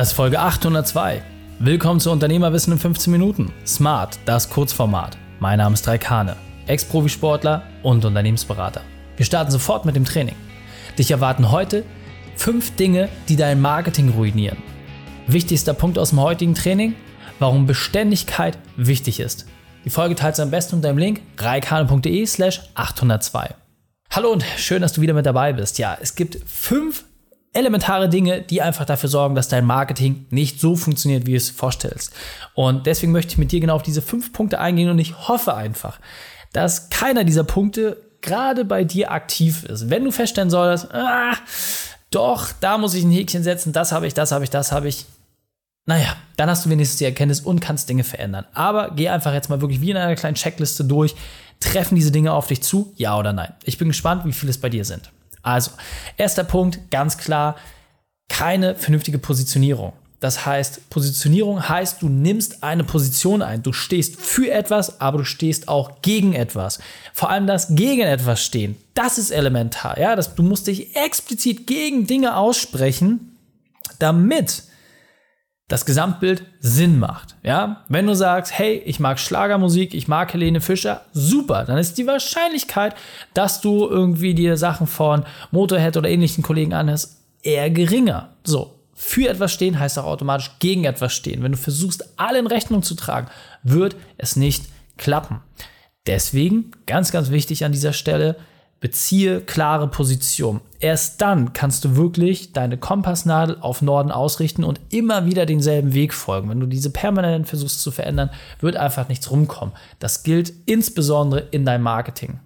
Das ist Folge 802. Willkommen zu Unternehmerwissen in 15 Minuten. Smart, das Kurzformat. Mein Name ist Raikane, Ex-Profisportler und Unternehmensberater. Wir starten sofort mit dem Training. Dich erwarten heute fünf Dinge, die dein Marketing ruinieren. Wichtigster Punkt aus dem heutigen Training, warum Beständigkeit wichtig ist. Die Folge teilst du am besten unter dem Link reikane.de slash 802. Hallo und schön, dass du wieder mit dabei bist. Ja, es gibt fünf elementare Dinge, die einfach dafür sorgen, dass dein Marketing nicht so funktioniert, wie du es vorstellst. Und deswegen möchte ich mit dir genau auf diese fünf Punkte eingehen und ich hoffe einfach, dass keiner dieser Punkte gerade bei dir aktiv ist. Wenn du feststellen solltest, ah, doch, da muss ich ein Häkchen setzen, das habe ich, das habe ich, das habe ich. Naja, dann hast du wenigstens die Erkenntnis und kannst Dinge verändern. Aber geh einfach jetzt mal wirklich wie in einer kleinen Checkliste durch. Treffen diese Dinge auf dich zu? Ja oder nein? Ich bin gespannt, wie viele es bei dir sind. Also, erster Punkt, ganz klar, keine vernünftige Positionierung. Das heißt, Positionierung heißt, du nimmst eine Position ein. Du stehst für etwas, aber du stehst auch gegen etwas. Vor allem das gegen etwas stehen. Das ist elementar. Ja, das, du musst dich explizit gegen Dinge aussprechen, damit das Gesamtbild Sinn macht. Ja, wenn du sagst, hey, ich mag Schlagermusik, ich mag Helene Fischer, super, dann ist die Wahrscheinlichkeit, dass du irgendwie dir Sachen von Motorhead oder ähnlichen Kollegen anhörst, eher geringer. So. Für etwas stehen heißt auch automatisch gegen etwas stehen. Wenn du versuchst, alle in Rechnung zu tragen, wird es nicht klappen. Deswegen, ganz, ganz wichtig an dieser Stelle, Beziehe klare Position. Erst dann kannst du wirklich deine Kompassnadel auf Norden ausrichten und immer wieder denselben Weg folgen. Wenn du diese permanent versuchst zu verändern, wird einfach nichts rumkommen. Das gilt insbesondere in deinem Marketing.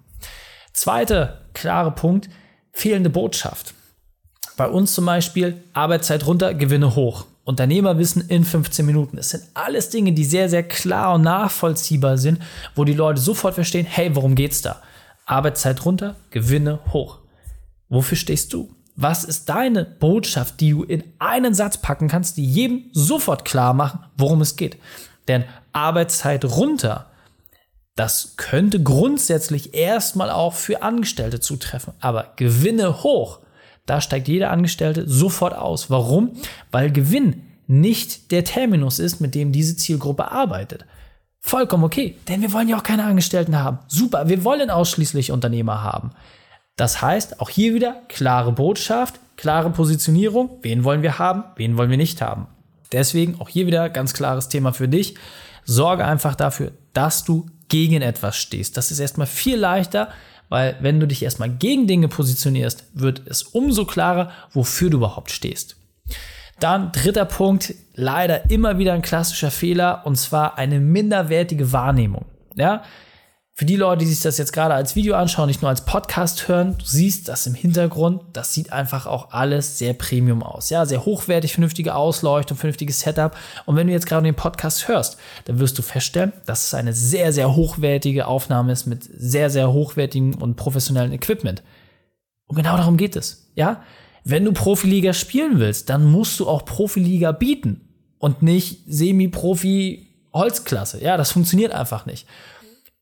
Zweiter klare Punkt, fehlende Botschaft. Bei uns zum Beispiel Arbeitszeit runter, Gewinne hoch. Unternehmerwissen in 15 Minuten. Es sind alles Dinge, die sehr, sehr klar und nachvollziehbar sind, wo die Leute sofort verstehen, hey, worum geht's da? Arbeitszeit runter, Gewinne hoch. Wofür stehst du? Was ist deine Botschaft, die du in einen Satz packen kannst, die jedem sofort klar machen, worum es geht? Denn Arbeitszeit runter, das könnte grundsätzlich erstmal auch für Angestellte zutreffen. Aber Gewinne hoch, da steigt jeder Angestellte sofort aus. Warum? Weil Gewinn nicht der Terminus ist, mit dem diese Zielgruppe arbeitet. Vollkommen okay, denn wir wollen ja auch keine Angestellten haben. Super, wir wollen ausschließlich Unternehmer haben. Das heißt, auch hier wieder klare Botschaft, klare Positionierung. Wen wollen wir haben, wen wollen wir nicht haben. Deswegen auch hier wieder ganz klares Thema für dich. Sorge einfach dafür, dass du gegen etwas stehst. Das ist erstmal viel leichter, weil wenn du dich erstmal gegen Dinge positionierst, wird es umso klarer, wofür du überhaupt stehst. Dann dritter Punkt, leider immer wieder ein klassischer Fehler, und zwar eine minderwertige Wahrnehmung. Ja, für die Leute, die sich das jetzt gerade als Video anschauen, nicht nur als Podcast hören, du siehst das im Hintergrund, das sieht einfach auch alles sehr Premium aus. Ja, sehr hochwertig, vernünftige Ausleuchtung, vernünftiges Setup. Und wenn du jetzt gerade den Podcast hörst, dann wirst du feststellen, dass es eine sehr, sehr hochwertige Aufnahme ist mit sehr, sehr hochwertigem und professionellen Equipment. Und genau darum geht es. Ja, wenn du Profiliga spielen willst, dann musst du auch Profiliga bieten und nicht Semi-Profi Holzklasse. Ja, das funktioniert einfach nicht.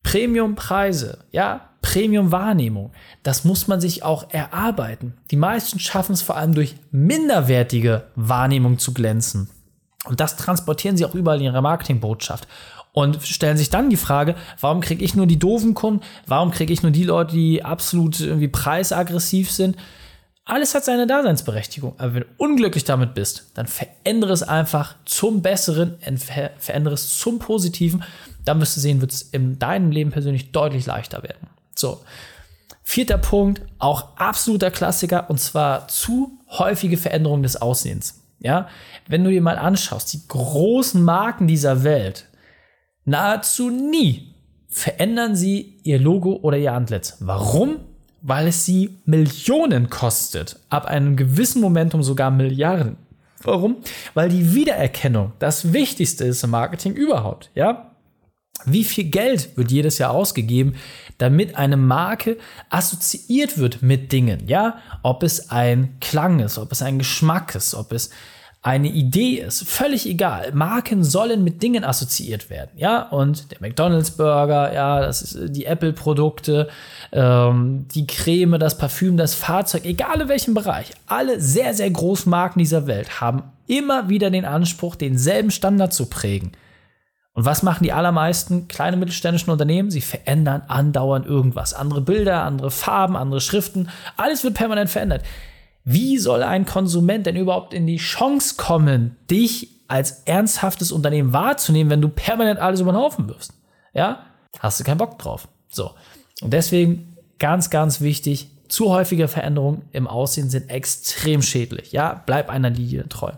Premium-Preise, ja, Premium-Wahrnehmung, das muss man sich auch erarbeiten. Die meisten schaffen es vor allem durch minderwertige Wahrnehmung zu glänzen. Und das transportieren sie auch überall in ihrer Marketingbotschaft. Und stellen sich dann die Frage, warum kriege ich nur die doofen Kunden? Warum kriege ich nur die Leute, die absolut irgendwie preisaggressiv sind? Alles hat seine Daseinsberechtigung. Aber wenn du unglücklich damit bist, dann verändere es einfach zum Besseren, verändere es zum Positiven. Dann wirst du sehen, wird es in deinem Leben persönlich deutlich leichter werden. So. Vierter Punkt, auch absoluter Klassiker, und zwar zu häufige Veränderungen des Aussehens. Ja, wenn du dir mal anschaust, die großen Marken dieser Welt, nahezu nie verändern sie ihr Logo oder ihr Antlitz. Warum? Weil es sie Millionen kostet, ab einem gewissen Momentum sogar Milliarden. Warum? Weil die Wiedererkennung das Wichtigste ist im Marketing überhaupt, ja? Wie viel Geld wird jedes Jahr ausgegeben, damit eine Marke assoziiert wird mit Dingen, ja? Ob es ein Klang ist, ob es ein Geschmack ist, ob es eine Idee ist, völlig egal. Marken sollen mit Dingen assoziiert werden, ja. Und der McDonald's Burger, ja, das ist äh, die Apple Produkte, ähm, die Creme, das Parfüm, das Fahrzeug, egal in welchem Bereich. Alle sehr, sehr großen Marken dieser Welt haben immer wieder den Anspruch, denselben Standard zu prägen. Und was machen die allermeisten kleine mittelständischen Unternehmen? Sie verändern andauernd irgendwas. Andere Bilder, andere Farben, andere Schriften. Alles wird permanent verändert. Wie soll ein Konsument denn überhaupt in die Chance kommen, dich als ernsthaftes Unternehmen wahrzunehmen, wenn du permanent alles über den Haufen wirfst? Ja? Hast du keinen Bock drauf. So. Und deswegen ganz, ganz wichtig, zu häufige Veränderungen im Aussehen sind extrem schädlich. Ja, bleib einer Linie treu.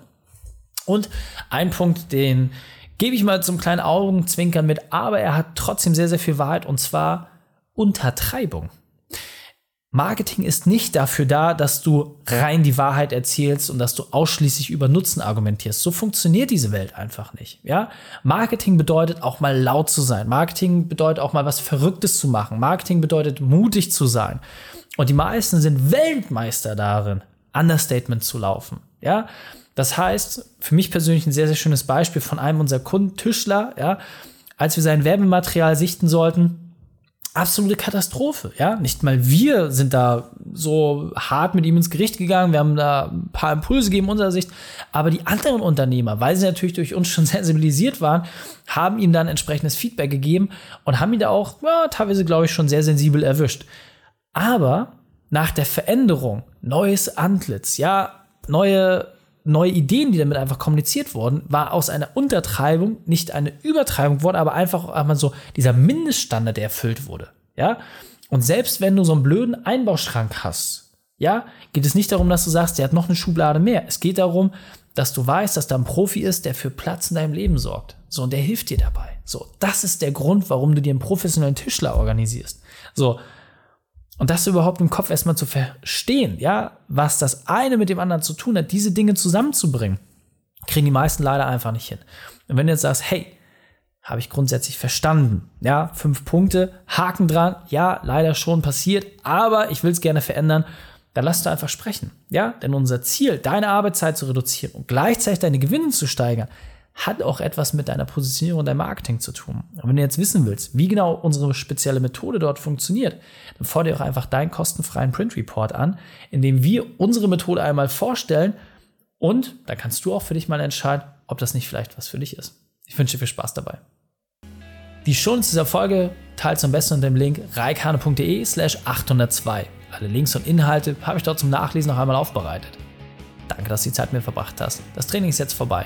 Und ein Punkt, den gebe ich mal zum kleinen Augenzwinkern mit, aber er hat trotzdem sehr, sehr viel Wahrheit und zwar Untertreibung. Marketing ist nicht dafür da, dass du rein die Wahrheit erzählst und dass du ausschließlich über Nutzen argumentierst. So funktioniert diese Welt einfach nicht. Ja? Marketing bedeutet auch mal laut zu sein. Marketing bedeutet auch mal was Verrücktes zu machen. Marketing bedeutet mutig zu sein. Und die meisten sind Weltmeister darin, Understatement zu laufen. Ja? Das heißt, für mich persönlich ein sehr, sehr schönes Beispiel von einem unserer Kunden, Tischler, ja, als wir sein Werbematerial sichten sollten, absolute Katastrophe, ja. Nicht mal wir sind da so hart mit ihm ins Gericht gegangen. Wir haben da ein paar Impulse gegeben unserer Sicht. Aber die anderen Unternehmer, weil sie natürlich durch uns schon sensibilisiert waren, haben ihm dann entsprechendes Feedback gegeben und haben ihn da auch, ja, teilweise, glaube ich, schon sehr sensibel erwischt. Aber nach der Veränderung, neues Antlitz, ja, neue neue Ideen, die damit einfach kommuniziert wurden, war aus einer Untertreibung nicht eine Übertreibung worden, aber einfach einmal so dieser Mindeststandard, der erfüllt wurde. Ja? Und selbst wenn du so einen blöden Einbauschrank hast, ja, geht es nicht darum, dass du sagst, der hat noch eine Schublade mehr. Es geht darum, dass du weißt, dass da ein Profi ist, der für Platz in deinem Leben sorgt. So, und der hilft dir dabei. So, das ist der Grund, warum du dir einen professionellen Tischler organisierst. So, und das überhaupt im Kopf erstmal zu verstehen, ja, was das eine mit dem anderen zu tun hat, diese Dinge zusammenzubringen, kriegen die meisten leider einfach nicht hin. Und wenn du jetzt sagst, hey, habe ich grundsätzlich verstanden, ja, fünf Punkte, Haken dran, ja, leider schon passiert, aber ich will es gerne verändern, dann lass du einfach sprechen, ja, denn unser Ziel, deine Arbeitszeit zu reduzieren und gleichzeitig deine Gewinne zu steigern, hat auch etwas mit deiner Positionierung und deinem Marketing zu tun. Und wenn du jetzt wissen willst, wie genau unsere spezielle Methode dort funktioniert, dann fordere auch einfach deinen kostenfreien Print Report an, in dem wir unsere Methode einmal vorstellen und da kannst du auch für dich mal entscheiden, ob das nicht vielleicht was für dich ist. Ich wünsche dir viel Spaß dabei. Die Shownotes dieser Folge teilst du am besten unter dem Link reikane.de slash 802. Alle Links und Inhalte habe ich dort zum Nachlesen noch einmal aufbereitet. Danke, dass du die Zeit mit mir verbracht hast. Das Training ist jetzt vorbei.